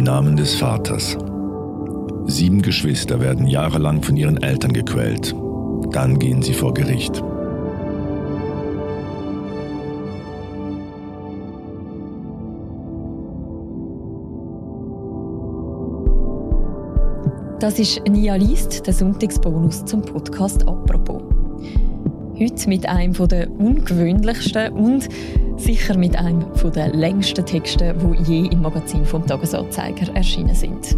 Im Namen des Vaters. Sieben Geschwister werden jahrelang von ihren Eltern gequält. Dann gehen sie vor Gericht. Das ist Nia Liest, der Sonntagsbonus zum Podcast «Apropos». Heute mit einem der ungewöhnlichsten und sicher mit einem der längsten Texte, die je im Magazin vom Tagesanzeiger erschienen sind.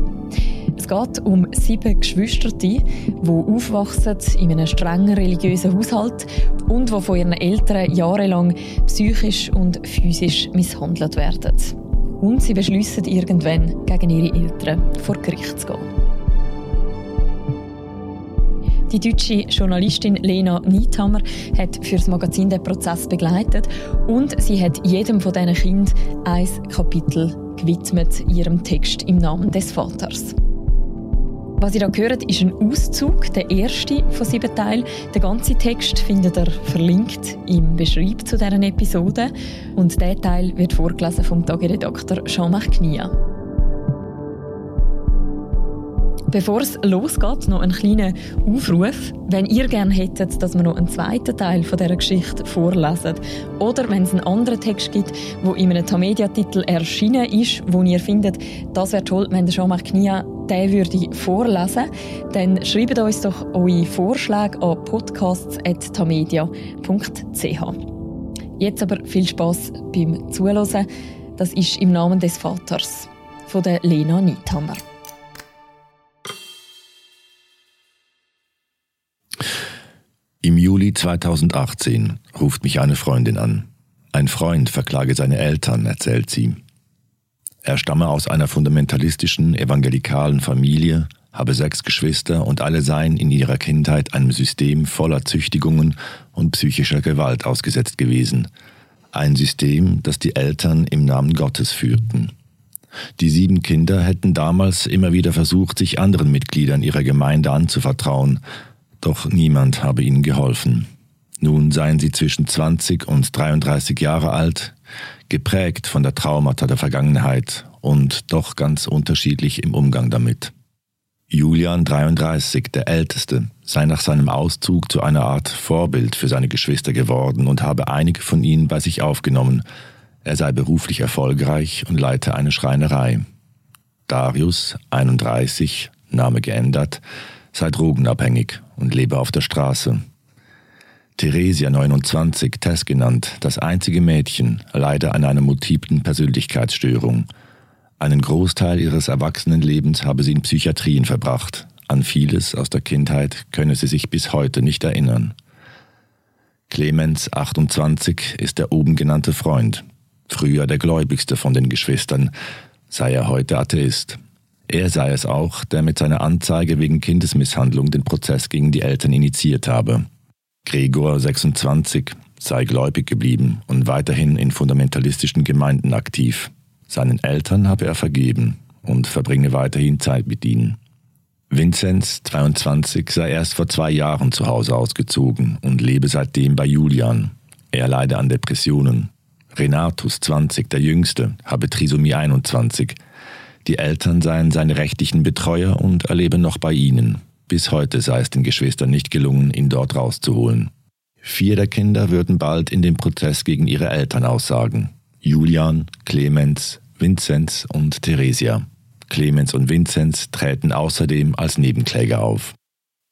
Es geht um sieben Geschwister, die aufwachsen in einem strengen religiösen Haushalt und die von ihren Eltern jahrelang psychisch und physisch misshandelt werden. Und sie beschließen irgendwann, gegen ihre Eltern vor Gericht zu gehen. Die deutsche Journalistin Lena Niethammer hat für das Magazin den Prozess begleitet und sie hat jedem von diesen Kindern ein Kapitel gewidmet ihrem Text im Namen des Vaters. Was ihr da hört, ist ein Auszug, der erste von sieben Teilen. Den ganzen Text findet ihr verlinkt im Beschreib zu deren Episode und der Teil wird vorgelesen vom Tageredakteur Jean-Marc Knia. Bevor es losgeht, noch ein kleiner Aufruf. Wenn ihr gerne hättet, dass wir noch einen zweiten Teil von dieser Geschichte vorlesen oder wenn es einen anderen Text gibt, wo in einem Tamedia-Titel erschienen ist, wo ihr findet, das wäre toll, wenn der Jean-Marc Knia den würde vorlesen, dann schreibt uns doch eure Vorschläge an podcasts.tamedia.ch. Jetzt aber viel Spaß beim Zuhören. Das ist im Namen des Vaters von der Lena Niethammer. Im Juli 2018 ruft mich eine Freundin an. Ein Freund verklage seine Eltern, erzählt sie. Er stamme aus einer fundamentalistischen evangelikalen Familie, habe sechs Geschwister und alle seien in ihrer Kindheit einem System voller Züchtigungen und psychischer Gewalt ausgesetzt gewesen. Ein System, das die Eltern im Namen Gottes führten. Die sieben Kinder hätten damals immer wieder versucht, sich anderen Mitgliedern ihrer Gemeinde anzuvertrauen, doch niemand habe ihnen geholfen. Nun seien sie zwischen 20 und 33 Jahre alt, geprägt von der Traumata der Vergangenheit und doch ganz unterschiedlich im Umgang damit. Julian 33, der Älteste, sei nach seinem Auszug zu einer Art Vorbild für seine Geschwister geworden und habe einige von ihnen bei sich aufgenommen. Er sei beruflich erfolgreich und leite eine Schreinerei. Darius 31, Name geändert, sei drogenabhängig und lebe auf der Straße. Theresia 29, Tess genannt, das einzige Mädchen, leide an einer multiplen Persönlichkeitsstörung. Einen Großteil ihres Erwachsenenlebens habe sie in Psychiatrien verbracht. An vieles aus der Kindheit könne sie sich bis heute nicht erinnern. Clemens 28 ist der oben genannte Freund, früher der gläubigste von den Geschwistern, sei er heute Atheist. Er sei es auch, der mit seiner Anzeige wegen Kindesmisshandlung den Prozess gegen die Eltern initiiert habe. Gregor 26 sei gläubig geblieben und weiterhin in fundamentalistischen Gemeinden aktiv. Seinen Eltern habe er vergeben und verbringe weiterhin Zeit mit ihnen. Vinzenz 22 sei erst vor zwei Jahren zu Hause ausgezogen und lebe seitdem bei Julian. Er leide an Depressionen. Renatus 20, der Jüngste, habe Trisomie 21, die Eltern seien seine rechtlichen Betreuer und er lebe noch bei ihnen. Bis heute sei es den Geschwistern nicht gelungen, ihn dort rauszuholen. Vier der Kinder würden bald in dem Prozess gegen ihre Eltern aussagen. Julian, Clemens, Vinzenz und Theresia. Clemens und Vinzenz treten außerdem als Nebenkläger auf.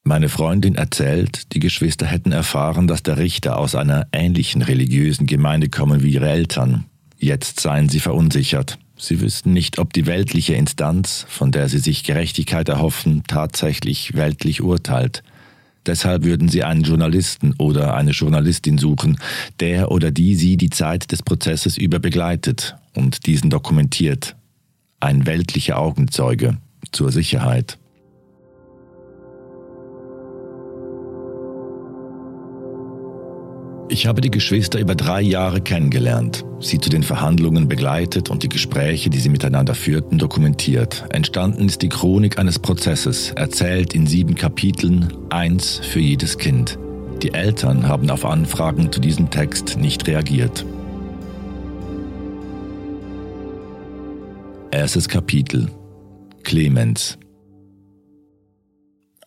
Meine Freundin erzählt, die Geschwister hätten erfahren, dass der Richter aus einer ähnlichen religiösen Gemeinde komme wie ihre Eltern. Jetzt seien sie verunsichert. Sie wüssten nicht, ob die weltliche Instanz, von der sie sich Gerechtigkeit erhoffen, tatsächlich weltlich urteilt. Deshalb würden sie einen Journalisten oder eine Journalistin suchen, der oder die sie die Zeit des Prozesses über begleitet und diesen dokumentiert. Ein weltlicher Augenzeuge zur Sicherheit. Ich habe die Geschwister über drei Jahre kennengelernt, sie zu den Verhandlungen begleitet und die Gespräche, die sie miteinander führten, dokumentiert. Entstanden ist die Chronik eines Prozesses, erzählt in sieben Kapiteln, eins für jedes Kind. Die Eltern haben auf Anfragen zu diesem Text nicht reagiert. Erstes Kapitel Clemens.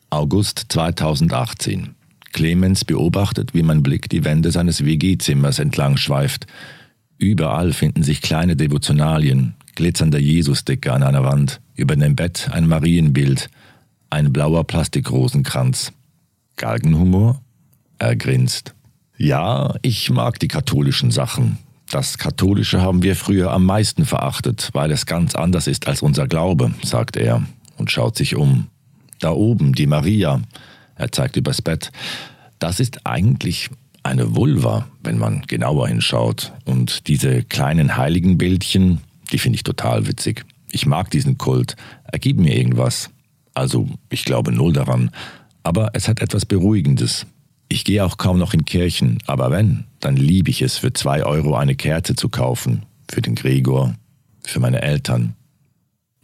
August 2018. Clemens beobachtet, wie mein Blick die Wände seines WG-Zimmers entlang schweift. Überall finden sich kleine Devotionalien, glitzernder Jesusdecke an einer Wand, über dem Bett ein Marienbild, ein blauer Plastikrosenkranz. Galgenhumor? Er grinst. Ja, ich mag die katholischen Sachen. Das Katholische haben wir früher am meisten verachtet, weil es ganz anders ist als unser Glaube, sagt er und schaut sich um. Da oben, die Maria, er zeigt übers Bett, das ist eigentlich eine Vulva, wenn man genauer hinschaut. Und diese kleinen Heiligenbildchen, die finde ich total witzig. Ich mag diesen Kult. Er gibt mir irgendwas. Also, ich glaube null daran. Aber es hat etwas Beruhigendes. Ich gehe auch kaum noch in Kirchen, aber wenn, dann liebe ich es, für zwei Euro eine Kerze zu kaufen. Für den Gregor, für meine Eltern.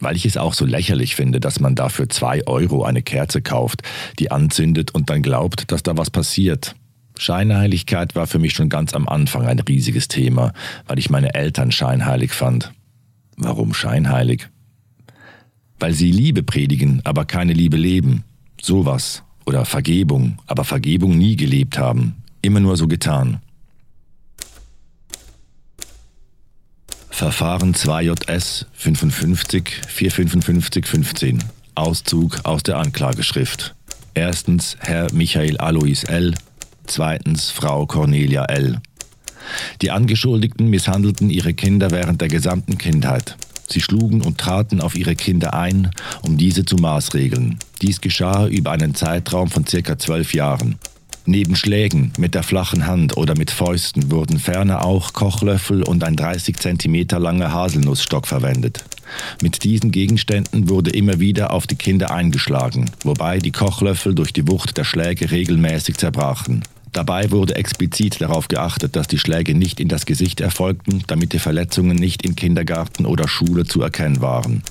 Weil ich es auch so lächerlich finde, dass man dafür zwei Euro eine Kerze kauft, die anzündet und dann glaubt, dass da was passiert. Scheinheiligkeit war für mich schon ganz am Anfang ein riesiges Thema, weil ich meine Eltern scheinheilig fand. Warum scheinheilig? Weil sie Liebe predigen, aber keine Liebe leben. Sowas. Oder Vergebung, aber Vergebung nie gelebt haben. Immer nur so getan. Verfahren 2JS 55 455 15. Auszug aus der Anklageschrift. Erstens Herr Michael Alois L. Zweitens Frau Cornelia L. Die Angeschuldigten misshandelten ihre Kinder während der gesamten Kindheit. Sie schlugen und traten auf ihre Kinder ein, um diese zu maßregeln. Dies geschah über einen Zeitraum von circa zwölf Jahren. Neben Schlägen mit der flachen Hand oder mit Fäusten wurden ferner auch Kochlöffel und ein 30 cm langer Haselnussstock verwendet. Mit diesen Gegenständen wurde immer wieder auf die Kinder eingeschlagen, wobei die Kochlöffel durch die Wucht der Schläge regelmäßig zerbrachen. Dabei wurde explizit darauf geachtet, dass die Schläge nicht in das Gesicht erfolgten, damit die Verletzungen nicht in Kindergarten oder Schule zu erkennen waren.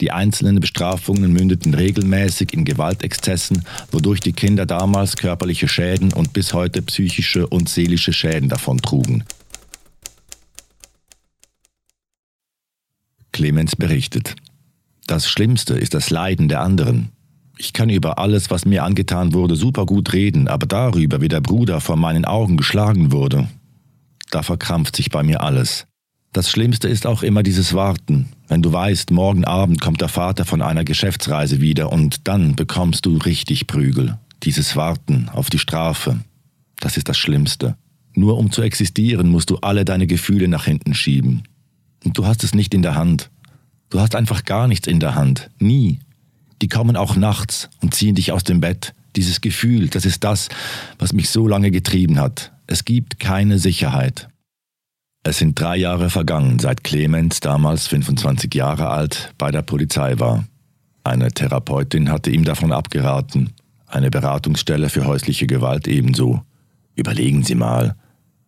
Die einzelnen Bestrafungen mündeten regelmäßig in Gewaltexzessen, wodurch die Kinder damals körperliche Schäden und bis heute psychische und seelische Schäden davontrugen. Clemens berichtet. Das Schlimmste ist das Leiden der anderen. Ich kann über alles, was mir angetan wurde, super gut reden, aber darüber, wie der Bruder vor meinen Augen geschlagen wurde, da verkrampft sich bei mir alles. Das Schlimmste ist auch immer dieses Warten, wenn du weißt, morgen Abend kommt der Vater von einer Geschäftsreise wieder und dann bekommst du richtig Prügel. Dieses Warten auf die Strafe, das ist das Schlimmste. Nur um zu existieren, musst du alle deine Gefühle nach hinten schieben. Und du hast es nicht in der Hand. Du hast einfach gar nichts in der Hand. Nie die kommen auch nachts und ziehen dich aus dem Bett. Dieses Gefühl, das ist das, was mich so lange getrieben hat. Es gibt keine Sicherheit. Es sind drei Jahre vergangen, seit Clemens, damals 25 Jahre alt, bei der Polizei war. Eine Therapeutin hatte ihm davon abgeraten, eine Beratungsstelle für häusliche Gewalt ebenso. Überlegen Sie mal,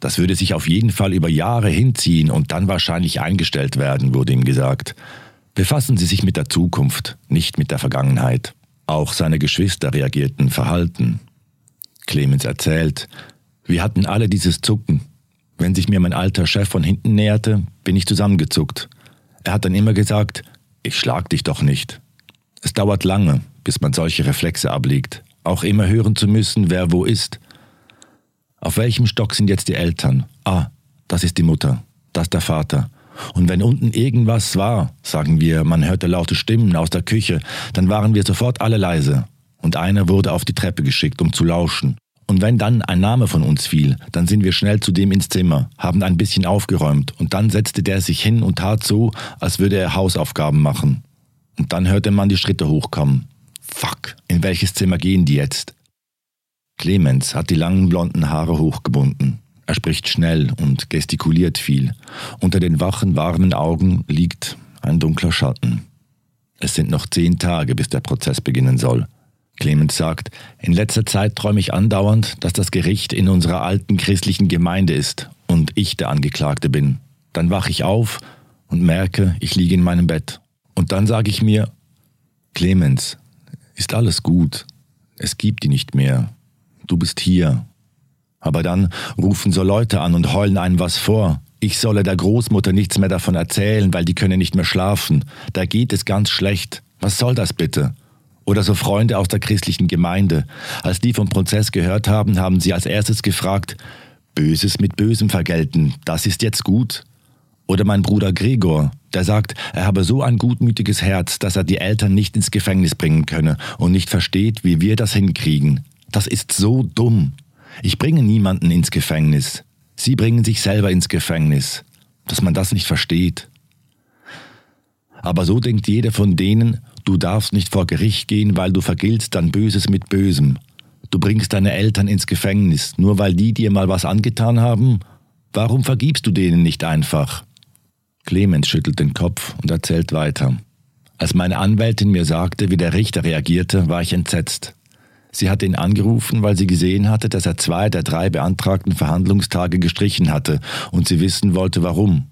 das würde sich auf jeden Fall über Jahre hinziehen und dann wahrscheinlich eingestellt werden, wurde ihm gesagt. Befassen Sie sich mit der Zukunft, nicht mit der Vergangenheit. Auch seine Geschwister reagierten verhalten. Clemens erzählt, wir hatten alle dieses Zucken. Wenn sich mir mein alter Chef von hinten näherte, bin ich zusammengezuckt. Er hat dann immer gesagt, ich schlag dich doch nicht. Es dauert lange, bis man solche Reflexe ablegt, auch immer hören zu müssen, wer wo ist. Auf welchem Stock sind jetzt die Eltern? Ah, das ist die Mutter, das der Vater. Und wenn unten irgendwas war, sagen wir, man hörte laute Stimmen aus der Küche, dann waren wir sofort alle leise. Und einer wurde auf die Treppe geschickt, um zu lauschen. Und wenn dann ein Name von uns fiel, dann sind wir schnell zu dem ins Zimmer, haben ein bisschen aufgeräumt und dann setzte der sich hin und tat so, als würde er Hausaufgaben machen. Und dann hörte man die Schritte hochkommen. Fuck, in welches Zimmer gehen die jetzt? Clemens hat die langen blonden Haare hochgebunden. Er spricht schnell und gestikuliert viel. Unter den wachen, warmen Augen liegt ein dunkler Schatten. Es sind noch zehn Tage, bis der Prozess beginnen soll. Clemens sagt, in letzter Zeit träume ich andauernd, dass das Gericht in unserer alten christlichen Gemeinde ist und ich der Angeklagte bin. Dann wache ich auf und merke, ich liege in meinem Bett. Und dann sage ich mir, Clemens, ist alles gut. Es gibt die nicht mehr. Du bist hier aber dann rufen so Leute an und heulen einem was vor. Ich solle der Großmutter nichts mehr davon erzählen, weil die könne nicht mehr schlafen. Da geht es ganz schlecht. Was soll das bitte? Oder so Freunde aus der christlichen Gemeinde. Als die vom Prozess gehört haben, haben sie als erstes gefragt, Böses mit Bösem vergelten, das ist jetzt gut. Oder mein Bruder Gregor, der sagt, er habe so ein gutmütiges Herz, dass er die Eltern nicht ins Gefängnis bringen könne und nicht versteht, wie wir das hinkriegen. Das ist so dumm. Ich bringe niemanden ins Gefängnis. Sie bringen sich selber ins Gefängnis. Dass man das nicht versteht. Aber so denkt jeder von denen, du darfst nicht vor Gericht gehen, weil du vergiltst dann Böses mit Bösem. Du bringst deine Eltern ins Gefängnis, nur weil die dir mal was angetan haben? Warum vergibst du denen nicht einfach? Clemens schüttelt den Kopf und erzählt weiter. Als meine Anwältin mir sagte, wie der Richter reagierte, war ich entsetzt. Sie hatte ihn angerufen, weil sie gesehen hatte, dass er zwei der drei beantragten Verhandlungstage gestrichen hatte und sie wissen wollte, warum.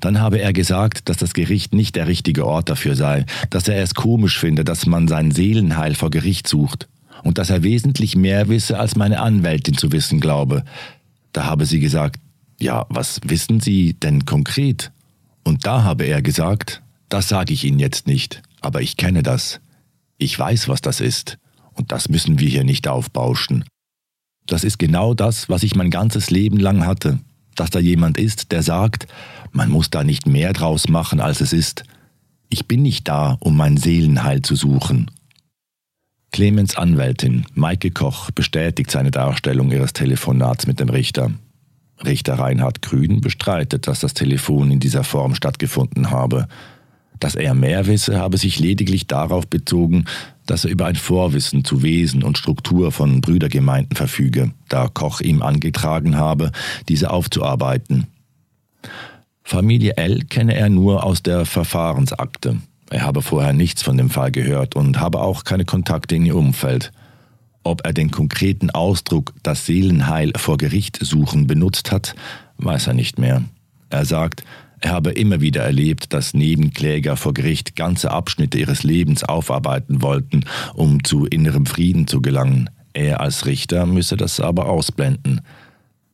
Dann habe er gesagt, dass das Gericht nicht der richtige Ort dafür sei, dass er es komisch finde, dass man sein Seelenheil vor Gericht sucht und dass er wesentlich mehr wisse, als meine Anwältin zu wissen glaube. Da habe sie gesagt, ja, was wissen Sie denn konkret? Und da habe er gesagt, das sage ich Ihnen jetzt nicht, aber ich kenne das. Ich weiß, was das ist. Und das müssen wir hier nicht aufbauschen. Das ist genau das, was ich mein ganzes Leben lang hatte. Dass da jemand ist, der sagt, man muss da nicht mehr draus machen, als es ist. Ich bin nicht da, um mein Seelenheil zu suchen. Clemens Anwältin, Maike Koch, bestätigt seine Darstellung ihres Telefonats mit dem Richter. Richter Reinhard Grün bestreitet, dass das Telefon in dieser Form stattgefunden habe. Dass er mehr wisse, habe sich lediglich darauf bezogen, dass er über ein Vorwissen zu Wesen und Struktur von Brüdergemeinden verfüge, da Koch ihm angetragen habe, diese aufzuarbeiten. Familie L kenne er nur aus der Verfahrensakte. Er habe vorher nichts von dem Fall gehört und habe auch keine Kontakte in ihr Umfeld. Ob er den konkreten Ausdruck das Seelenheil vor Gericht suchen benutzt hat, weiß er nicht mehr. Er sagt, er habe immer wieder erlebt, dass Nebenkläger vor Gericht ganze Abschnitte ihres Lebens aufarbeiten wollten, um zu innerem Frieden zu gelangen. Er als Richter müsse das aber ausblenden.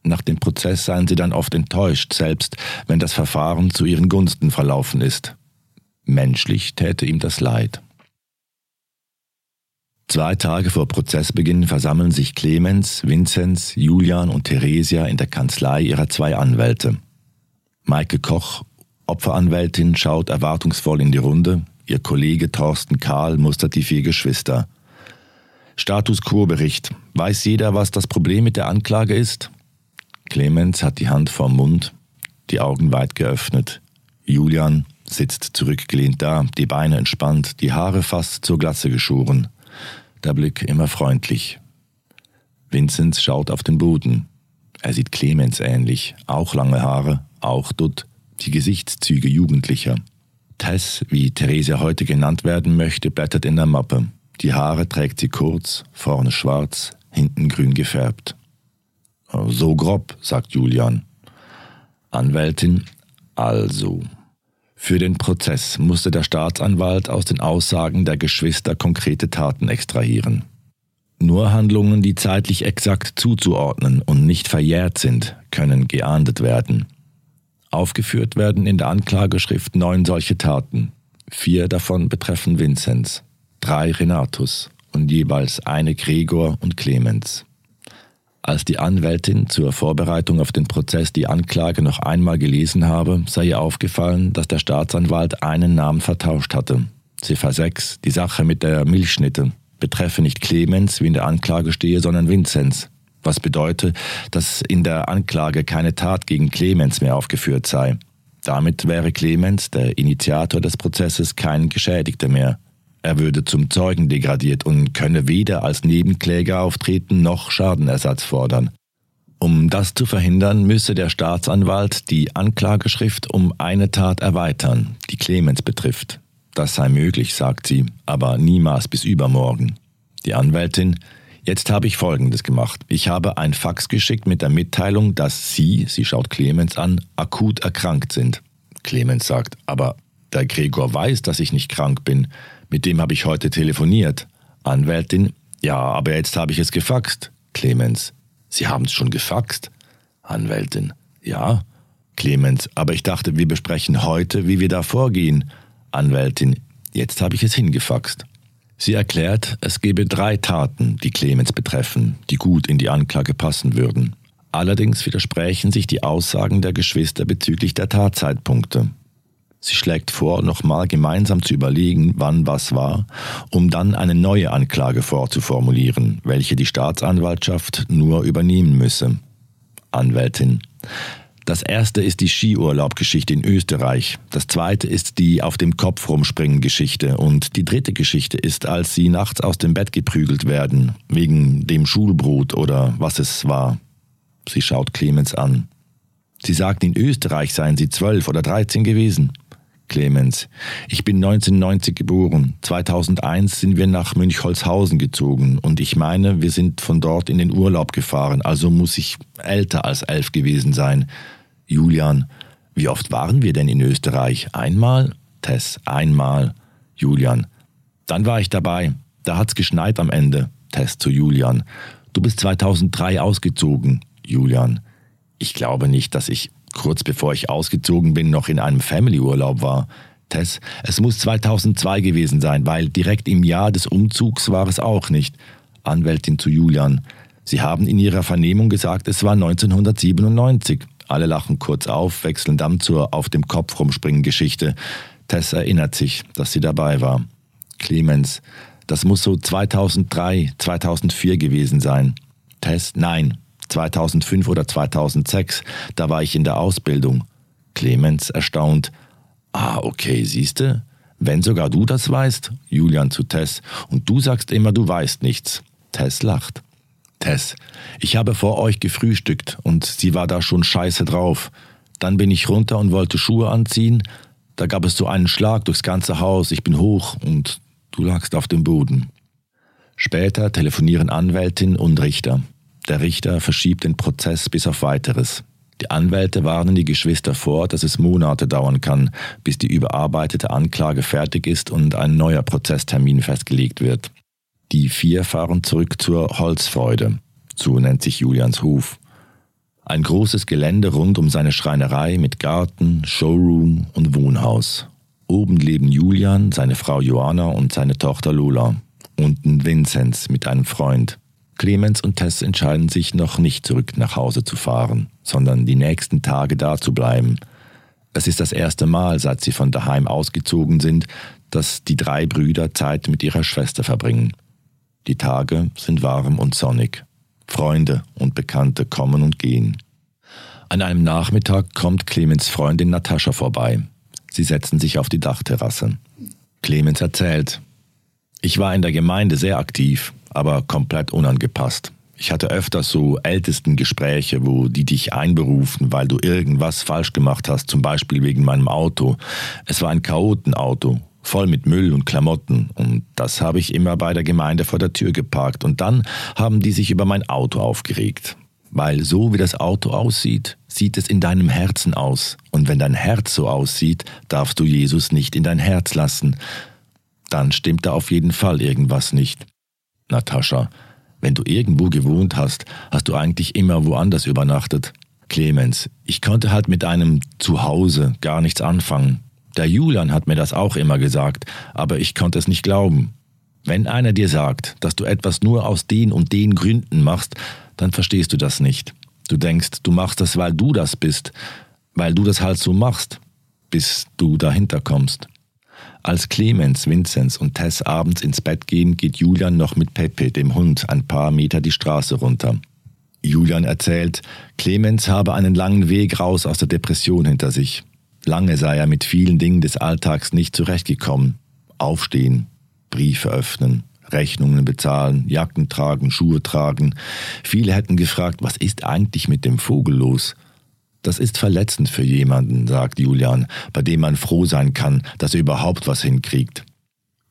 Nach dem Prozess seien sie dann oft enttäuscht, selbst wenn das Verfahren zu ihren Gunsten verlaufen ist. Menschlich täte ihm das leid. Zwei Tage vor Prozessbeginn versammeln sich Clemens, Vinzenz, Julian und Theresia in der Kanzlei ihrer zwei Anwälte. Maike Koch, Opferanwältin, schaut erwartungsvoll in die Runde. Ihr Kollege Thorsten Karl mustert die vier Geschwister. Status Quo-Bericht. Weiß jeder, was das Problem mit der Anklage ist? Clemens hat die Hand vorm Mund, die Augen weit geöffnet. Julian sitzt zurückgelehnt da, die Beine entspannt, die Haare fast zur Glatze geschoren der Blick immer freundlich. Vinzenz schaut auf den Boden. Er sieht Clemens ähnlich, auch lange Haare, auch Dutt, die Gesichtszüge jugendlicher. Tess, wie Theresia heute genannt werden möchte, blättert in der Mappe. Die Haare trägt sie kurz, vorne schwarz, hinten grün gefärbt. So grob, sagt Julian. Anwältin, also. Für den Prozess musste der Staatsanwalt aus den Aussagen der Geschwister konkrete Taten extrahieren. Nur Handlungen, die zeitlich exakt zuzuordnen und nicht verjährt sind, können geahndet werden. Aufgeführt werden in der Anklageschrift neun solche Taten. Vier davon betreffen Vinzenz, drei Renatus und jeweils eine Gregor und Clemens. Als die Anwältin zur Vorbereitung auf den Prozess die Anklage noch einmal gelesen habe, sei ihr aufgefallen, dass der Staatsanwalt einen Namen vertauscht hatte. Ziffer 6, die Sache mit der Milchschnitte, betreffe nicht Clemens, wie in der Anklage stehe, sondern Vinzenz. Was bedeutet, dass in der Anklage keine Tat gegen Clemens mehr aufgeführt sei. Damit wäre Clemens, der Initiator des Prozesses, kein Geschädigter mehr. Er würde zum Zeugen degradiert und könne weder als Nebenkläger auftreten noch Schadenersatz fordern. Um das zu verhindern, müsse der Staatsanwalt die Anklageschrift um eine Tat erweitern, die Clemens betrifft. Das sei möglich, sagt sie, aber niemals bis übermorgen. Die Anwältin, jetzt habe ich Folgendes gemacht. Ich habe ein Fax geschickt mit der Mitteilung, dass Sie, sie schaut Clemens an, akut erkrankt sind. Clemens sagt, aber der Gregor weiß, dass ich nicht krank bin. Mit dem habe ich heute telefoniert. Anwältin, ja, aber jetzt habe ich es gefaxt. Clemens, Sie haben es schon gefaxt? Anwältin, ja. Clemens, aber ich dachte, wir besprechen heute, wie wir da vorgehen. Anwältin, Jetzt habe ich es hingefaxt. Sie erklärt, es gebe drei Taten, die Clemens betreffen, die gut in die Anklage passen würden. Allerdings widersprechen sich die Aussagen der Geschwister bezüglich der Tatzeitpunkte. Sie schlägt vor, nochmal gemeinsam zu überlegen, wann was war, um dann eine neue Anklage vorzuformulieren, welche die Staatsanwaltschaft nur übernehmen müsse. Anwältin. Das erste ist die Skiurlaubgeschichte in Österreich. Das zweite ist die auf dem Kopf rumspringen Geschichte. Und die dritte Geschichte ist, als sie nachts aus dem Bett geprügelt werden, wegen dem Schulbrot oder was es war. Sie schaut Clemens an. Sie sagt, in Österreich seien sie zwölf oder dreizehn gewesen. Clemens, ich bin 1990 geboren. 2001 sind wir nach Münchholzhausen gezogen und ich meine, wir sind von dort in den Urlaub gefahren, also muss ich älter als elf gewesen sein. Julian, wie oft waren wir denn in Österreich? Einmal? Tess, einmal. Julian, dann war ich dabei. Da hat's geschneit am Ende. Tess zu Julian. Du bist 2003 ausgezogen. Julian, ich glaube nicht, dass ich kurz bevor ich ausgezogen bin noch in einem Family-Urlaub war. Tess, es muss 2002 gewesen sein, weil direkt im Jahr des Umzugs war es auch nicht. Anwältin zu Julian. Sie haben in Ihrer Vernehmung gesagt, es war 1997. Alle lachen kurz auf, wechseln dann zur Auf dem Kopf rumspringen Geschichte. Tess erinnert sich, dass sie dabei war. Clemens, das muss so 2003, 2004 gewesen sein. Tess, nein, 2005 oder 2006, da war ich in der Ausbildung. Clemens erstaunt. Ah, okay, siehste? Wenn sogar du das weißt, Julian zu Tess, und du sagst immer, du weißt nichts. Tess lacht. Tess, ich habe vor euch gefrühstückt und sie war da schon scheiße drauf. Dann bin ich runter und wollte Schuhe anziehen. Da gab es so einen Schlag durchs ganze Haus. Ich bin hoch und du lagst auf dem Boden. Später telefonieren Anwältin und Richter. Der Richter verschiebt den Prozess bis auf weiteres. Die Anwälte warnen die Geschwister vor, dass es Monate dauern kann, bis die überarbeitete Anklage fertig ist und ein neuer Prozesstermin festgelegt wird. Die vier fahren zurück zur Holzfreude, so nennt sich Julians Hof. Ein großes Gelände rund um seine Schreinerei mit Garten, Showroom und Wohnhaus. Oben leben Julian, seine Frau Joanna und seine Tochter Lola. Unten Vinzenz mit einem Freund. Clemens und Tess entscheiden sich noch nicht zurück nach Hause zu fahren, sondern die nächsten Tage da zu bleiben. Es ist das erste Mal, seit sie von daheim ausgezogen sind, dass die drei Brüder Zeit mit ihrer Schwester verbringen. Die Tage sind warm und sonnig. Freunde und Bekannte kommen und gehen. An einem Nachmittag kommt Clemens Freundin Natascha vorbei. Sie setzen sich auf die Dachterrasse. Clemens erzählt, ich war in der Gemeinde sehr aktiv, aber komplett unangepasst. Ich hatte öfters so ältesten Gespräche, wo die dich einberufen, weil du irgendwas falsch gemacht hast, zum Beispiel wegen meinem Auto. Es war ein Chaotenauto, voll mit Müll und Klamotten. Und das habe ich immer bei der Gemeinde vor der Tür geparkt. Und dann haben die sich über mein Auto aufgeregt. Weil so wie das Auto aussieht, sieht es in deinem Herzen aus. Und wenn dein Herz so aussieht, darfst du Jesus nicht in dein Herz lassen. Dann stimmt da auf jeden Fall irgendwas nicht. Natascha, wenn du irgendwo gewohnt hast, hast du eigentlich immer woanders übernachtet. Clemens, ich konnte halt mit einem Zuhause gar nichts anfangen. Der Julian hat mir das auch immer gesagt, aber ich konnte es nicht glauben. Wenn einer dir sagt, dass du etwas nur aus den und den Gründen machst, dann verstehst du das nicht. Du denkst, du machst das, weil du das bist, weil du das halt so machst, bis du dahinter kommst. Als Clemens, Vinzenz und Tess abends ins Bett gehen, geht Julian noch mit Pepe, dem Hund, ein paar Meter die Straße runter. Julian erzählt, Clemens habe einen langen Weg raus aus der Depression hinter sich. Lange sei er mit vielen Dingen des Alltags nicht zurechtgekommen. Aufstehen, Briefe öffnen, Rechnungen bezahlen, Jacken tragen, Schuhe tragen. Viele hätten gefragt, was ist eigentlich mit dem Vogel los? Das ist verletzend für jemanden, sagt Julian, bei dem man froh sein kann, dass er überhaupt was hinkriegt.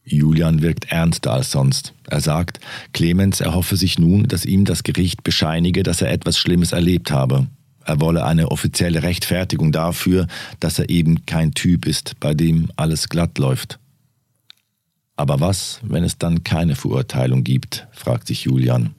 Julian wirkt ernster als sonst. Er sagt, Clemens erhoffe sich nun, dass ihm das Gericht bescheinige, dass er etwas Schlimmes erlebt habe. Er wolle eine offizielle Rechtfertigung dafür, dass er eben kein Typ ist, bei dem alles glatt läuft. Aber was, wenn es dann keine Verurteilung gibt? fragt sich Julian.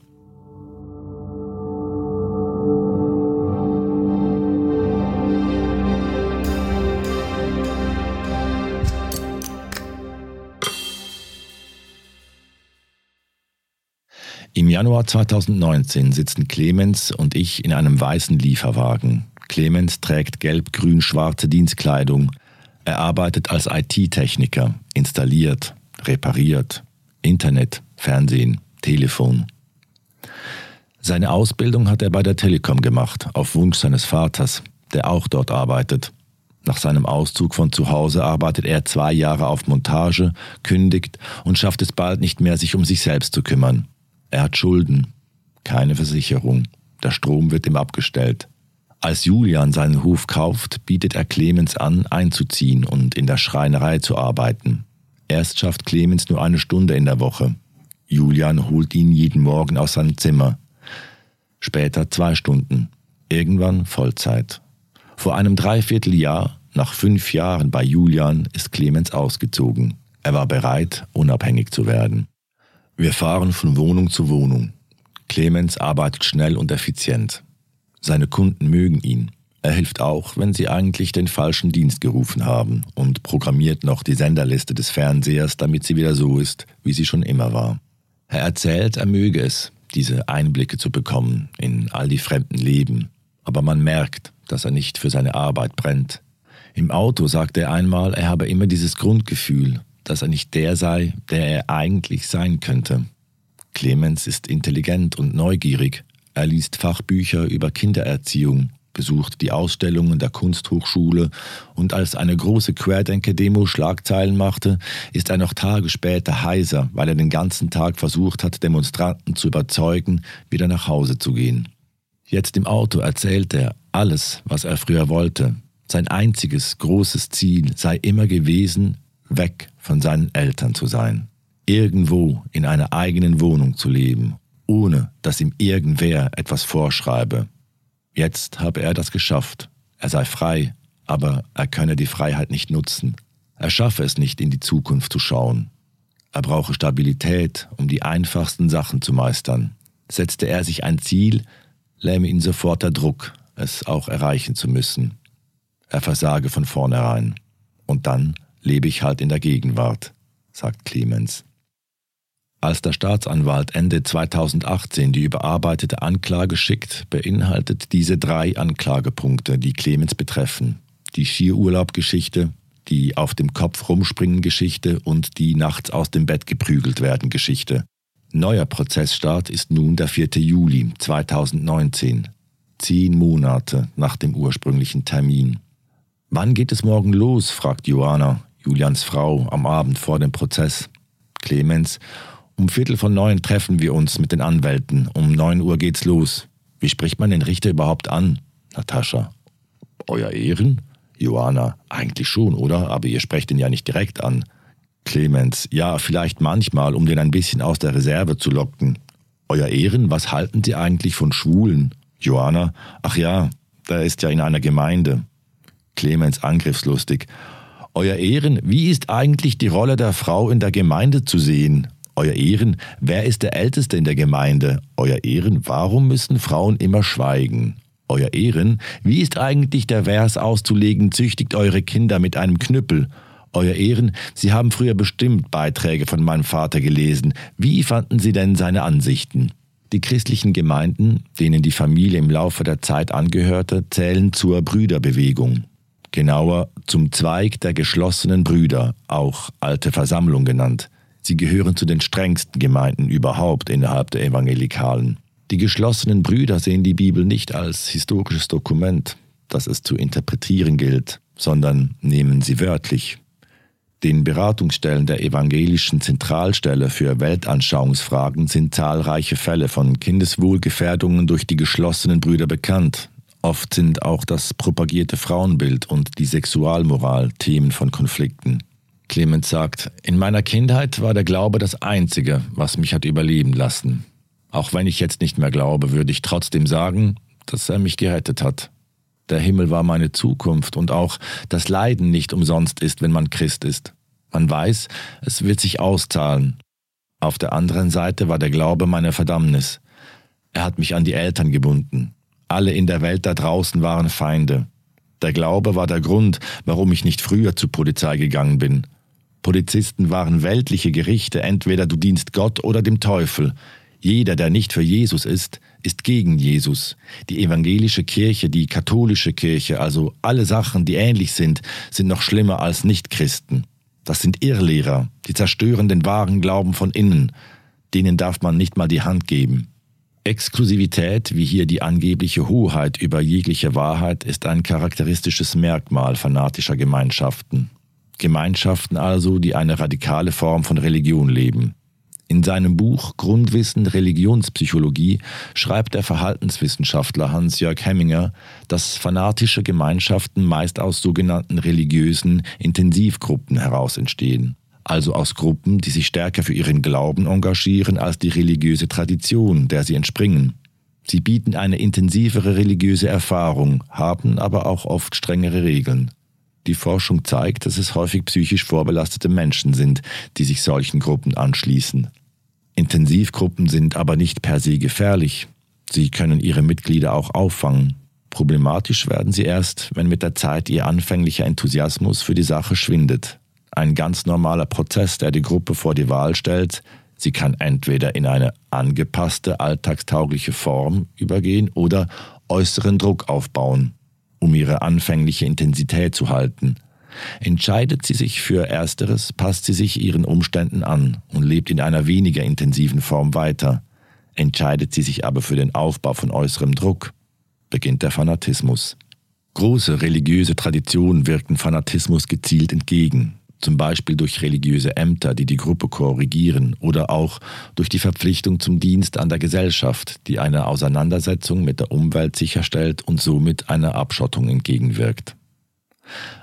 Januar 2019 sitzen Clemens und ich in einem weißen Lieferwagen. Clemens trägt gelb-grün-schwarze Dienstkleidung. Er arbeitet als IT-Techniker, installiert, repariert, Internet, Fernsehen, Telefon. Seine Ausbildung hat er bei der Telekom gemacht, auf Wunsch seines Vaters, der auch dort arbeitet. Nach seinem Auszug von zu Hause arbeitet er zwei Jahre auf Montage, kündigt und schafft es bald nicht mehr, sich um sich selbst zu kümmern. Er hat Schulden, keine Versicherung, der Strom wird ihm abgestellt. Als Julian seinen Hof kauft, bietet er Clemens an, einzuziehen und in der Schreinerei zu arbeiten. Erst schafft Clemens nur eine Stunde in der Woche. Julian holt ihn jeden Morgen aus seinem Zimmer. Später zwei Stunden. Irgendwann Vollzeit. Vor einem Dreivierteljahr, nach fünf Jahren bei Julian, ist Clemens ausgezogen. Er war bereit, unabhängig zu werden. Wir fahren von Wohnung zu Wohnung. Clemens arbeitet schnell und effizient. Seine Kunden mögen ihn. Er hilft auch, wenn sie eigentlich den falschen Dienst gerufen haben und programmiert noch die Senderliste des Fernsehers, damit sie wieder so ist, wie sie schon immer war. Er erzählt, er möge es, diese Einblicke zu bekommen in all die fremden Leben, aber man merkt, dass er nicht für seine Arbeit brennt. Im Auto sagte er einmal, er habe immer dieses Grundgefühl, dass er nicht der sei, der er eigentlich sein könnte. Clemens ist intelligent und neugierig. Er liest Fachbücher über Kindererziehung, besucht die Ausstellungen der Kunsthochschule und als eine große Querdenker-Demo Schlagzeilen machte, ist er noch Tage später heiser, weil er den ganzen Tag versucht hat, Demonstranten zu überzeugen, wieder nach Hause zu gehen. Jetzt im Auto erzählt er alles, was er früher wollte. Sein einziges großes Ziel sei immer gewesen, weg von seinen Eltern zu sein. Irgendwo in einer eigenen Wohnung zu leben, ohne dass ihm irgendwer etwas vorschreibe. Jetzt habe er das geschafft. Er sei frei, aber er könne die Freiheit nicht nutzen. Er schaffe es nicht, in die Zukunft zu schauen. Er brauche Stabilität, um die einfachsten Sachen zu meistern. Setzte er sich ein Ziel, lähme ihn sofort der Druck, es auch erreichen zu müssen. Er versage von vornherein. Und dann lebe ich halt in der Gegenwart, sagt Clemens. Als der Staatsanwalt Ende 2018 die überarbeitete Anklage schickt, beinhaltet diese drei Anklagepunkte, die Clemens betreffen. Die Skiurlaubgeschichte, die auf dem Kopf rumspringen Geschichte und die nachts aus dem Bett geprügelt werden Geschichte. Neuer Prozessstart ist nun der 4. Juli 2019, zehn Monate nach dem ursprünglichen Termin. Wann geht es morgen los? fragt Joanna, Julians Frau, am Abend vor dem Prozess. Clemens, um Viertel von neun treffen wir uns mit den Anwälten. Um neun Uhr geht's los. Wie spricht man den Richter überhaupt an? Natascha. Euer Ehren? Joanna, eigentlich schon, oder? Aber ihr sprecht ihn ja nicht direkt an. Clemens, ja, vielleicht manchmal, um den ein bisschen aus der Reserve zu locken. Euer Ehren, was halten Sie eigentlich von Schwulen? Johanna, ach ja, der ist ja in einer Gemeinde. Clemens angriffslustig. Euer Ehren, wie ist eigentlich die Rolle der Frau in der Gemeinde zu sehen? Euer Ehren, wer ist der Älteste in der Gemeinde? Euer Ehren, warum müssen Frauen immer schweigen? Euer Ehren, wie ist eigentlich der Vers auszulegen, züchtigt eure Kinder mit einem Knüppel? Euer Ehren, Sie haben früher bestimmt Beiträge von meinem Vater gelesen. Wie fanden Sie denn seine Ansichten? Die christlichen Gemeinden, denen die Familie im Laufe der Zeit angehörte, zählen zur Brüderbewegung. Genauer zum Zweig der geschlossenen Brüder, auch alte Versammlung genannt. Sie gehören zu den strengsten Gemeinden überhaupt innerhalb der Evangelikalen. Die geschlossenen Brüder sehen die Bibel nicht als historisches Dokument, das es zu interpretieren gilt, sondern nehmen sie wörtlich. Den Beratungsstellen der Evangelischen Zentralstelle für Weltanschauungsfragen sind zahlreiche Fälle von Kindeswohlgefährdungen durch die geschlossenen Brüder bekannt. Oft sind auch das propagierte Frauenbild und die Sexualmoral Themen von Konflikten. Clemens sagt, in meiner Kindheit war der Glaube das Einzige, was mich hat überleben lassen. Auch wenn ich jetzt nicht mehr glaube, würde ich trotzdem sagen, dass er mich gerettet hat. Der Himmel war meine Zukunft und auch das Leiden nicht umsonst ist, wenn man Christ ist. Man weiß, es wird sich auszahlen. Auf der anderen Seite war der Glaube meine Verdammnis. Er hat mich an die Eltern gebunden. Alle in der Welt da draußen waren Feinde. Der Glaube war der Grund, warum ich nicht früher zur Polizei gegangen bin. Polizisten waren weltliche Gerichte, entweder du dienst Gott oder dem Teufel. Jeder, der nicht für Jesus ist, ist gegen Jesus. Die evangelische Kirche, die katholische Kirche, also alle Sachen, die ähnlich sind, sind noch schlimmer als Nichtchristen. Das sind Irrlehrer, die zerstören den wahren Glauben von innen. Denen darf man nicht mal die Hand geben. Exklusivität, wie hier die angebliche Hoheit über jegliche Wahrheit, ist ein charakteristisches Merkmal fanatischer Gemeinschaften. Gemeinschaften also, die eine radikale Form von Religion leben. In seinem Buch Grundwissen Religionspsychologie schreibt der Verhaltenswissenschaftler Hans-Jörg Hemminger, dass fanatische Gemeinschaften meist aus sogenannten religiösen Intensivgruppen heraus entstehen, also aus Gruppen, die sich stärker für ihren Glauben engagieren als die religiöse Tradition, der sie entspringen. Sie bieten eine intensivere religiöse Erfahrung, haben aber auch oft strengere Regeln. Die Forschung zeigt, dass es häufig psychisch vorbelastete Menschen sind, die sich solchen Gruppen anschließen. Intensivgruppen sind aber nicht per se gefährlich. Sie können ihre Mitglieder auch auffangen. Problematisch werden sie erst, wenn mit der Zeit ihr anfänglicher Enthusiasmus für die Sache schwindet. Ein ganz normaler Prozess, der die Gruppe vor die Wahl stellt, sie kann entweder in eine angepasste, alltagstaugliche Form übergehen oder äußeren Druck aufbauen um ihre anfängliche Intensität zu halten. Entscheidet sie sich für Ersteres, passt sie sich ihren Umständen an und lebt in einer weniger intensiven Form weiter. Entscheidet sie sich aber für den Aufbau von äußerem Druck, beginnt der Fanatismus. Große religiöse Traditionen wirken Fanatismus gezielt entgegen zum Beispiel durch religiöse Ämter, die die Gruppe korrigieren, oder auch durch die Verpflichtung zum Dienst an der Gesellschaft, die eine Auseinandersetzung mit der Umwelt sicherstellt und somit einer Abschottung entgegenwirkt.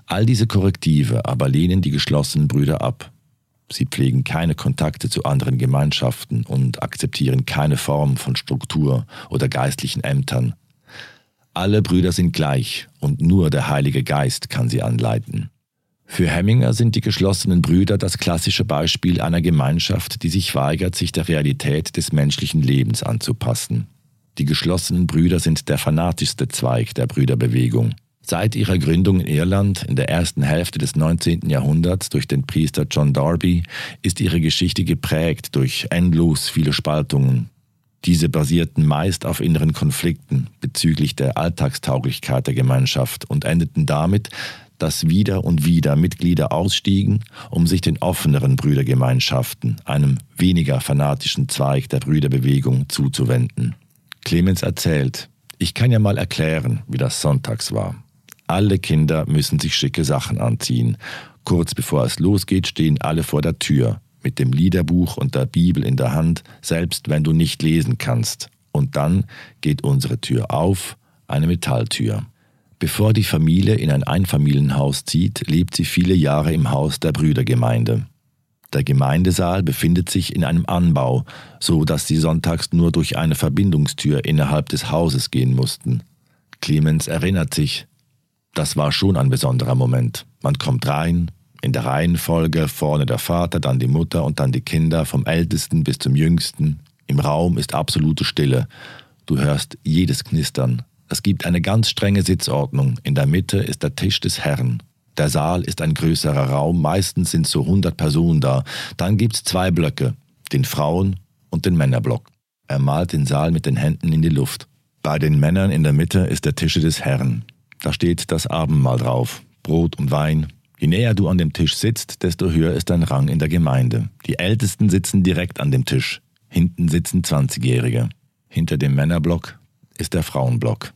All diese Korrektive aber lehnen die geschlossenen Brüder ab. Sie pflegen keine Kontakte zu anderen Gemeinschaften und akzeptieren keine Form von Struktur oder geistlichen Ämtern. Alle Brüder sind gleich und nur der Heilige Geist kann sie anleiten. Für Hemminger sind die geschlossenen Brüder das klassische Beispiel einer Gemeinschaft, die sich weigert, sich der Realität des menschlichen Lebens anzupassen. Die geschlossenen Brüder sind der fanatischste Zweig der Brüderbewegung. Seit ihrer Gründung in Irland in der ersten Hälfte des 19. Jahrhunderts durch den Priester John Darby ist ihre Geschichte geprägt durch endlos viele Spaltungen. Diese basierten meist auf inneren Konflikten bezüglich der Alltagstauglichkeit der Gemeinschaft und endeten damit, dass wieder und wieder Mitglieder ausstiegen, um sich den offeneren Brüdergemeinschaften, einem weniger fanatischen Zweig der Brüderbewegung, zuzuwenden. Clemens erzählt, ich kann ja mal erklären, wie das sonntags war. Alle Kinder müssen sich schicke Sachen anziehen. Kurz bevor es losgeht, stehen alle vor der Tür, mit dem Liederbuch und der Bibel in der Hand, selbst wenn du nicht lesen kannst. Und dann geht unsere Tür auf, eine Metalltür. Bevor die Familie in ein Einfamilienhaus zieht, lebt sie viele Jahre im Haus der Brüdergemeinde. Der Gemeindesaal befindet sich in einem Anbau, so dass sie sonntags nur durch eine Verbindungstür innerhalb des Hauses gehen mussten. Clemens erinnert sich, das war schon ein besonderer Moment. Man kommt rein, in der Reihenfolge vorne der Vater, dann die Mutter und dann die Kinder, vom ältesten bis zum jüngsten. Im Raum ist absolute Stille. Du hörst jedes Knistern, es gibt eine ganz strenge Sitzordnung. In der Mitte ist der Tisch des Herrn. Der Saal ist ein größerer Raum, meistens sind so 100 Personen da. Dann gibt es zwei Blöcke, den Frauen- und den Männerblock. Er malt den Saal mit den Händen in die Luft. Bei den Männern in der Mitte ist der Tisch des Herrn. Da steht das Abendmahl drauf, Brot und Wein. Je näher du an dem Tisch sitzt, desto höher ist dein Rang in der Gemeinde. Die Ältesten sitzen direkt an dem Tisch. Hinten sitzen 20-Jährige. Hinter dem Männerblock ist der Frauenblock.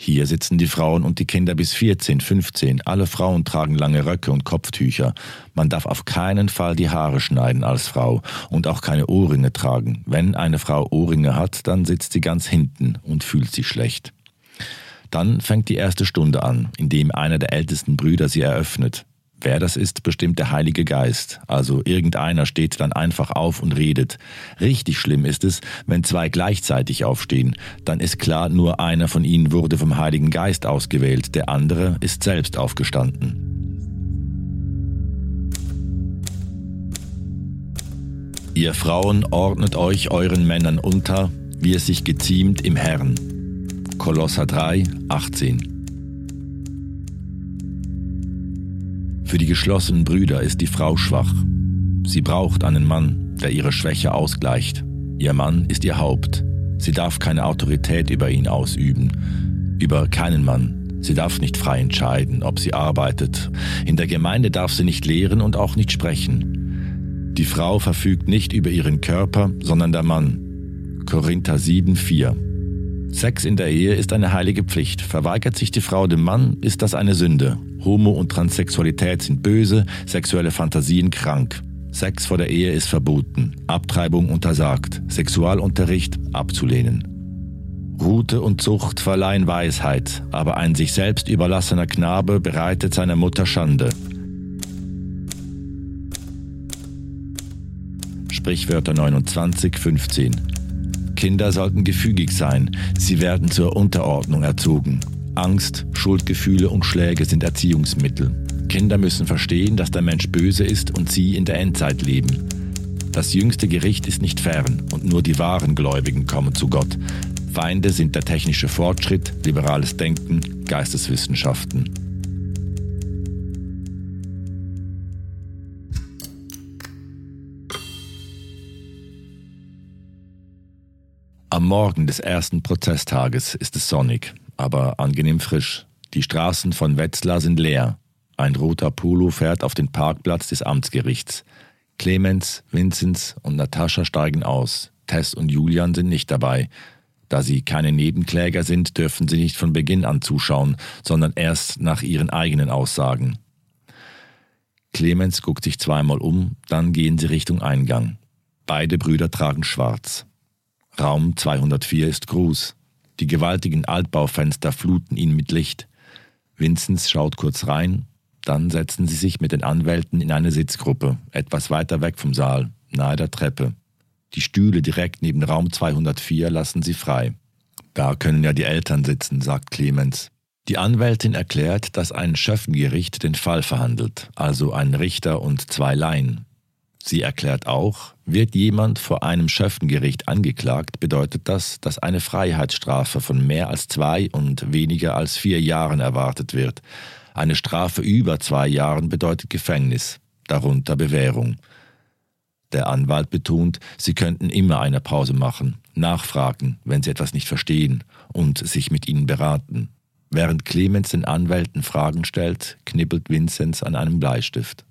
Hier sitzen die Frauen und die Kinder bis 14, 15. Alle Frauen tragen lange Röcke und Kopftücher. Man darf auf keinen Fall die Haare schneiden als Frau und auch keine Ohrringe tragen. Wenn eine Frau Ohrringe hat, dann sitzt sie ganz hinten und fühlt sich schlecht. Dann fängt die erste Stunde an, indem einer der ältesten Brüder sie eröffnet. Wer das ist, bestimmt der Heilige Geist. Also irgendeiner steht dann einfach auf und redet. Richtig schlimm ist es, wenn zwei gleichzeitig aufstehen. Dann ist klar, nur einer von ihnen wurde vom Heiligen Geist ausgewählt, der andere ist selbst aufgestanden. Ihr Frauen ordnet euch euren Männern unter, wie es sich geziemt im Herrn. Kolosser 3, 18. Für die geschlossenen Brüder ist die Frau schwach. Sie braucht einen Mann, der ihre Schwäche ausgleicht. Ihr Mann ist ihr Haupt. Sie darf keine Autorität über ihn ausüben. Über keinen Mann. Sie darf nicht frei entscheiden, ob sie arbeitet. In der Gemeinde darf sie nicht lehren und auch nicht sprechen. Die Frau verfügt nicht über ihren Körper, sondern der Mann. Korinther 7, 4. Sex in der Ehe ist eine heilige Pflicht. Verweigert sich die Frau dem Mann, ist das eine Sünde. Homo- und Transsexualität sind böse, sexuelle Fantasien krank. Sex vor der Ehe ist verboten, Abtreibung untersagt, Sexualunterricht abzulehnen. Rute und Zucht verleihen Weisheit, aber ein sich selbst überlassener Knabe bereitet seiner Mutter Schande. Sprichwörter 29, 15. Kinder sollten gefügig sein, sie werden zur Unterordnung erzogen. Angst, Schuldgefühle und Schläge sind Erziehungsmittel. Kinder müssen verstehen, dass der Mensch böse ist und sie in der Endzeit leben. Das jüngste Gericht ist nicht fern und nur die wahren Gläubigen kommen zu Gott. Feinde sind der technische Fortschritt, liberales Denken, Geisteswissenschaften. Am Morgen des ersten Prozesstages ist es sonnig, aber angenehm frisch. Die Straßen von Wetzlar sind leer. Ein roter Polo fährt auf den Parkplatz des Amtsgerichts. Clemens, Vinzenz und Natascha steigen aus. Tess und Julian sind nicht dabei. Da sie keine Nebenkläger sind, dürfen sie nicht von Beginn an zuschauen, sondern erst nach ihren eigenen Aussagen. Clemens guckt sich zweimal um, dann gehen sie Richtung Eingang. Beide Brüder tragen schwarz. Raum 204 ist groß. Die gewaltigen Altbaufenster fluten ihn mit Licht. Vinzenz schaut kurz rein, dann setzen sie sich mit den Anwälten in eine Sitzgruppe, etwas weiter weg vom Saal, nahe der Treppe. Die Stühle direkt neben Raum 204 lassen sie frei. Da können ja die Eltern sitzen, sagt Clemens. Die Anwältin erklärt, dass ein Schöffengericht den Fall verhandelt, also ein Richter und zwei Laien. Sie erklärt auch, wird jemand vor einem Schöffengericht angeklagt, bedeutet das, dass eine Freiheitsstrafe von mehr als zwei und weniger als vier Jahren erwartet wird. Eine Strafe über zwei Jahren bedeutet Gefängnis, darunter Bewährung. Der Anwalt betont, sie könnten immer eine Pause machen, nachfragen, wenn sie etwas nicht verstehen und sich mit ihnen beraten. Während Clemens den Anwälten Fragen stellt, knibbelt Vinzenz an einem Bleistift.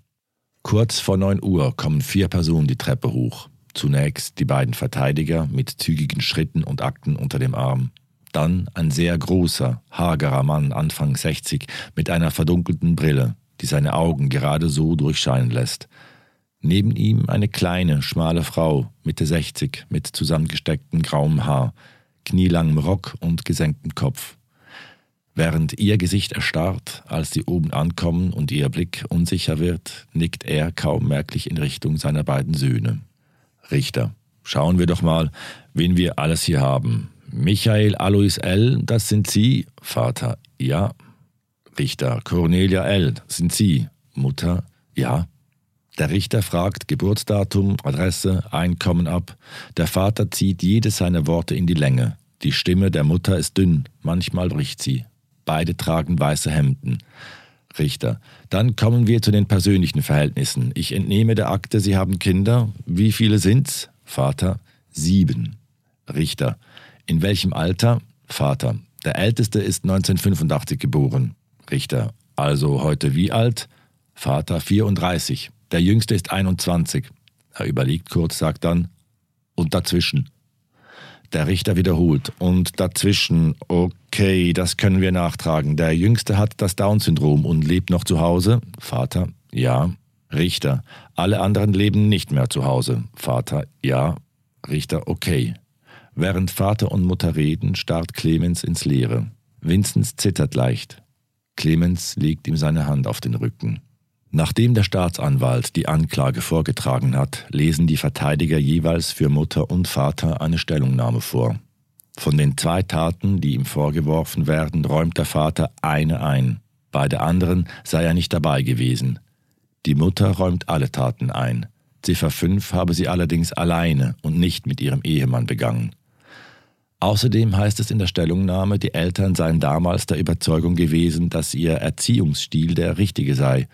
Kurz vor neun Uhr kommen vier Personen die Treppe hoch. Zunächst die beiden Verteidiger mit zügigen Schritten und Akten unter dem Arm. Dann ein sehr großer, hagerer Mann, Anfang 60, mit einer verdunkelten Brille, die seine Augen gerade so durchscheinen lässt. Neben ihm eine kleine, schmale Frau, Mitte 60, mit zusammengestecktem grauem Haar, knielangem Rock und gesenktem Kopf. Während ihr Gesicht erstarrt, als sie oben ankommen und ihr Blick unsicher wird, nickt er kaum merklich in Richtung seiner beiden Söhne. Richter, schauen wir doch mal, wen wir alles hier haben. Michael Alois L., das sind Sie. Vater, ja. Richter, Cornelia L., sind Sie. Mutter, ja. Der Richter fragt Geburtsdatum, Adresse, Einkommen ab. Der Vater zieht jedes seiner Worte in die Länge. Die Stimme der Mutter ist dünn, manchmal bricht sie. Beide tragen weiße Hemden. Richter. Dann kommen wir zu den persönlichen Verhältnissen. Ich entnehme der Akte, Sie haben Kinder. Wie viele sind's? Vater. Sieben. Richter. In welchem Alter? Vater. Der Älteste ist 1985 geboren. Richter. Also heute wie alt? Vater 34. Der Jüngste ist 21. Er überlegt kurz, sagt dann, und dazwischen. Der Richter wiederholt, und dazwischen, okay, das können wir nachtragen. Der Jüngste hat das Down-Syndrom und lebt noch zu Hause? Vater, ja. Richter, alle anderen leben nicht mehr zu Hause. Vater, ja. Richter, okay. Während Vater und Mutter reden, starrt Clemens ins Leere. Vinzenz zittert leicht. Clemens legt ihm seine Hand auf den Rücken. Nachdem der Staatsanwalt die Anklage vorgetragen hat, lesen die Verteidiger jeweils für Mutter und Vater eine Stellungnahme vor. Von den zwei Taten, die ihm vorgeworfen werden, räumt der Vater eine ein. Bei der anderen sei er nicht dabei gewesen. Die Mutter räumt alle Taten ein. Ziffer 5 habe sie allerdings alleine und nicht mit ihrem Ehemann begangen. Außerdem heißt es in der Stellungnahme, die Eltern seien damals der Überzeugung gewesen, dass ihr Erziehungsstil der richtige sei.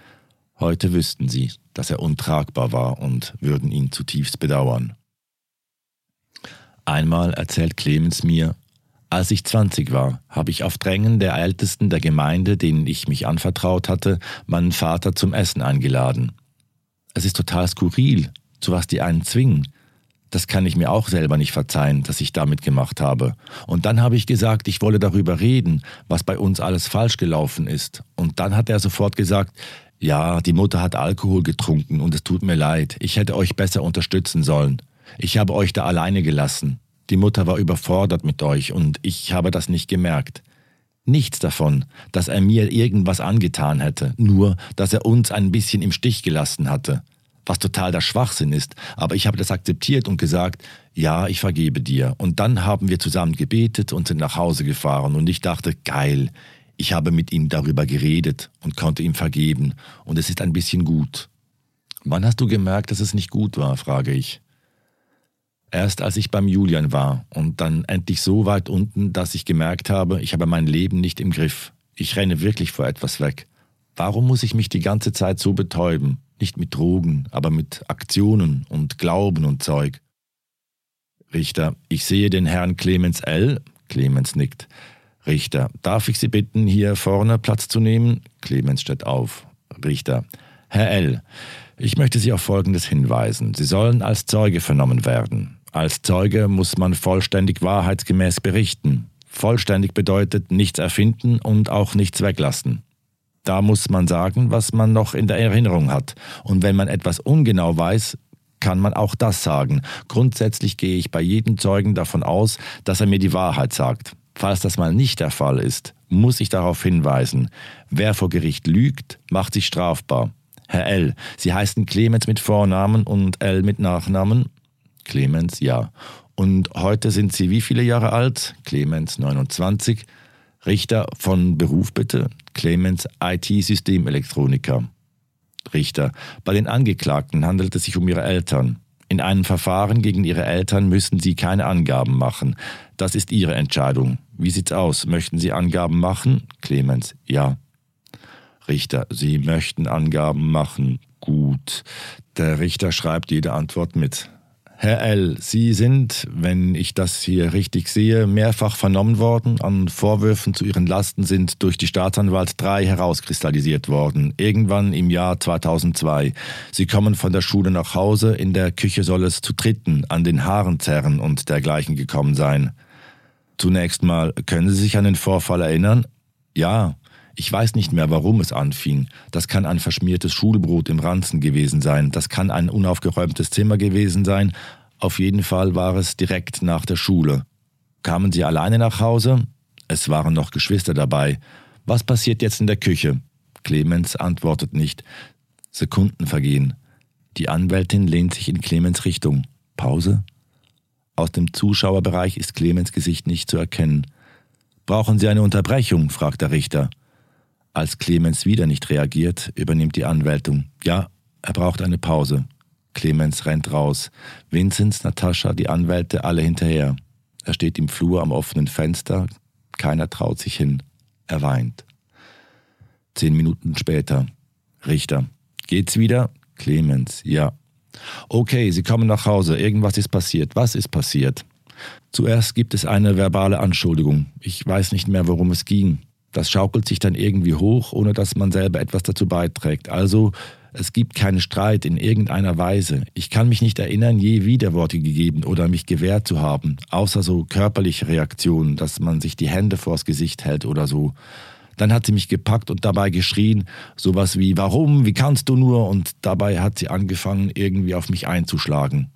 Heute wüssten sie, dass er untragbar war und würden ihn zutiefst bedauern. Einmal erzählt Clemens mir, als ich 20 war, habe ich auf Drängen der Ältesten der Gemeinde, denen ich mich anvertraut hatte, meinen Vater zum Essen eingeladen. Es ist total skurril, zu was die einen zwingen. Das kann ich mir auch selber nicht verzeihen, dass ich damit gemacht habe. Und dann habe ich gesagt, ich wolle darüber reden, was bei uns alles falsch gelaufen ist. Und dann hat er sofort gesagt, ja, die Mutter hat Alkohol getrunken und es tut mir leid, ich hätte euch besser unterstützen sollen. Ich habe euch da alleine gelassen. Die Mutter war überfordert mit euch und ich habe das nicht gemerkt. Nichts davon, dass er mir irgendwas angetan hätte, nur dass er uns ein bisschen im Stich gelassen hatte. Was total der Schwachsinn ist, aber ich habe das akzeptiert und gesagt, ja, ich vergebe dir. Und dann haben wir zusammen gebetet und sind nach Hause gefahren und ich dachte, geil, ich habe mit ihm darüber geredet und konnte ihm vergeben und es ist ein bisschen gut. Wann hast du gemerkt, dass es nicht gut war, frage ich. Erst als ich beim Julian war und dann endlich so weit unten, dass ich gemerkt habe, ich habe mein Leben nicht im Griff. Ich renne wirklich vor etwas weg. Warum muss ich mich die ganze Zeit so betäuben? Nicht mit Drogen, aber mit Aktionen und Glauben und Zeug. Richter, ich sehe den Herrn Clemens L. Clemens nickt. Richter, darf ich Sie bitten, hier vorne Platz zu nehmen? Clemens steht auf. Richter, Herr L., ich möchte Sie auf Folgendes hinweisen. Sie sollen als Zeuge vernommen werden. Als Zeuge muss man vollständig wahrheitsgemäß berichten. Vollständig bedeutet nichts erfinden und auch nichts weglassen. Da muss man sagen, was man noch in der Erinnerung hat. Und wenn man etwas ungenau weiß, kann man auch das sagen. Grundsätzlich gehe ich bei jedem Zeugen davon aus, dass er mir die Wahrheit sagt. Falls das mal nicht der Fall ist, muss ich darauf hinweisen. Wer vor Gericht lügt, macht sich strafbar. Herr L., Sie heißen Clemens mit Vornamen und L mit Nachnamen? Clemens, ja. Und heute sind Sie wie viele Jahre alt? Clemens, 29. Richter von Beruf bitte? Clemens, IT-Systemelektroniker. Richter, bei den Angeklagten handelt es sich um ihre Eltern. In einem Verfahren gegen ihre Eltern müssen Sie keine Angaben machen. Das ist Ihre Entscheidung. Wie sieht's aus? Möchten Sie Angaben machen? Clemens, ja. Richter, Sie möchten Angaben machen. Gut. Der Richter schreibt jede Antwort mit. Herr L., Sie sind, wenn ich das hier richtig sehe, mehrfach vernommen worden. An Vorwürfen zu Ihren Lasten sind durch die Staatsanwalt drei herauskristallisiert worden. Irgendwann im Jahr 2002. Sie kommen von der Schule nach Hause. In der Küche soll es zu Tritten, an den Haaren zerren und dergleichen gekommen sein. Zunächst mal, können Sie sich an den Vorfall erinnern? Ja. Ich weiß nicht mehr, warum es anfing. Das kann ein verschmiertes Schulbrot im Ranzen gewesen sein, das kann ein unaufgeräumtes Zimmer gewesen sein, auf jeden Fall war es direkt nach der Schule. Kamen Sie alleine nach Hause? Es waren noch Geschwister dabei. Was passiert jetzt in der Küche? Clemens antwortet nicht. Sekunden vergehen. Die Anwältin lehnt sich in Clemens Richtung. Pause? Aus dem Zuschauerbereich ist Clemens Gesicht nicht zu erkennen. Brauchen Sie eine Unterbrechung? fragt der Richter. Als Clemens wieder nicht reagiert, übernimmt die Anwältung. Ja, er braucht eine Pause. Clemens rennt raus. Vinzenz, Natascha, die Anwälte, alle hinterher. Er steht im Flur am offenen Fenster. Keiner traut sich hin. Er weint. Zehn Minuten später. Richter. Geht's wieder? Clemens. Ja. Okay, Sie kommen nach Hause. Irgendwas ist passiert. Was ist passiert? Zuerst gibt es eine verbale Anschuldigung. Ich weiß nicht mehr, worum es ging. Das schaukelt sich dann irgendwie hoch, ohne dass man selber etwas dazu beiträgt. Also, es gibt keinen Streit in irgendeiner Weise. Ich kann mich nicht erinnern, je Widerworte gegeben oder mich gewehrt zu haben, außer so körperliche Reaktionen, dass man sich die Hände vors Gesicht hält oder so. Dann hat sie mich gepackt und dabei geschrien, sowas wie Warum, wie kannst du nur? Und dabei hat sie angefangen, irgendwie auf mich einzuschlagen.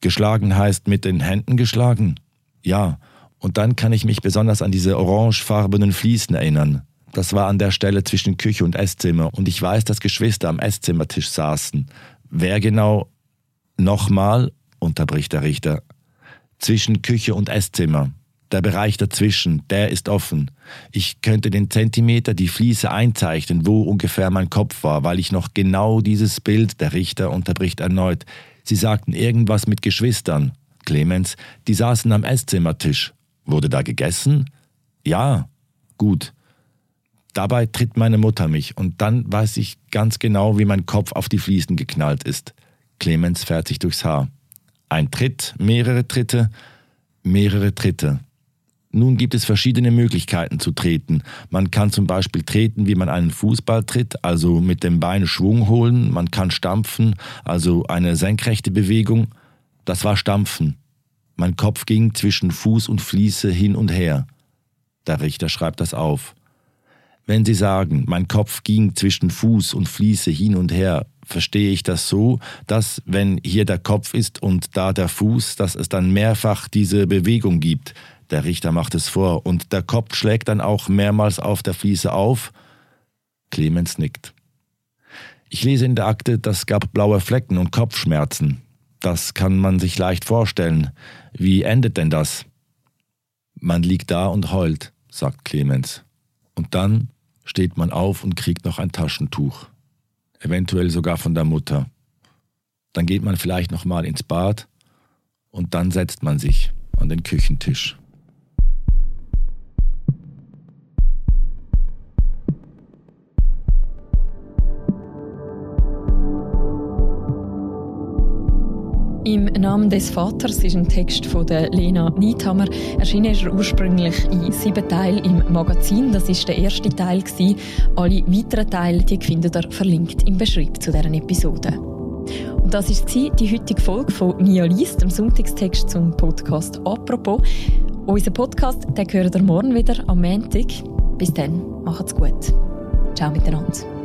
Geschlagen heißt mit den Händen geschlagen? Ja, und dann kann ich mich besonders an diese orangefarbenen Fliesen erinnern. Das war an der Stelle zwischen Küche und Esszimmer und ich weiß, dass Geschwister am Esszimmertisch saßen. Wer genau? Nochmal, unterbricht der Richter. Zwischen Küche und Esszimmer. Der Bereich dazwischen, der ist offen. Ich könnte den Zentimeter, die Fliese einzeichnen, wo ungefähr mein Kopf war, weil ich noch genau dieses Bild, der Richter unterbricht erneut. Sie sagten irgendwas mit Geschwistern. Clemens, die saßen am Esszimmertisch. Wurde da gegessen? Ja, gut. Dabei tritt meine Mutter mich und dann weiß ich ganz genau, wie mein Kopf auf die Fliesen geknallt ist. Clemens fährt sich durchs Haar. Ein Tritt, mehrere Tritte. Mehrere Tritte. Nun gibt es verschiedene Möglichkeiten zu treten. Man kann zum Beispiel treten, wie man einen Fußball tritt, also mit dem Bein Schwung holen. Man kann stampfen, also eine senkrechte Bewegung. Das war Stampfen. Mein Kopf ging zwischen Fuß und Fliese hin und her. Der Richter schreibt das auf. Wenn Sie sagen, mein Kopf ging zwischen Fuß und Fliese hin und her, verstehe ich das so, dass wenn hier der Kopf ist und da der Fuß, dass es dann mehrfach diese Bewegung gibt. Der Richter macht es vor und der Kopf schlägt dann auch mehrmals auf der Fliese auf. Clemens nickt. Ich lese in der Akte, das gab blaue Flecken und Kopfschmerzen. Das kann man sich leicht vorstellen. Wie endet denn das? Man liegt da und heult, sagt Clemens. Und dann steht man auf und kriegt noch ein Taschentuch. Eventuell sogar von der Mutter. Dann geht man vielleicht noch mal ins Bad und dann setzt man sich an den Küchentisch. Im Namen des Vaters ist ein Text von der Lena Niethammer. Erschienen ist er ursprünglich in sieben Teilen im Magazin. Das ist der erste Teil gewesen. Alle weiteren Teile die findet ihr verlinkt im Beschreibung zu deren Episode. Und das ist die heutige Folge von Nia liest, dem Sonntagstext zum Podcast «Apropos». Unser Podcast den hören ihr morgen wieder am Montag. Bis dann, macht's gut. Ciao miteinander.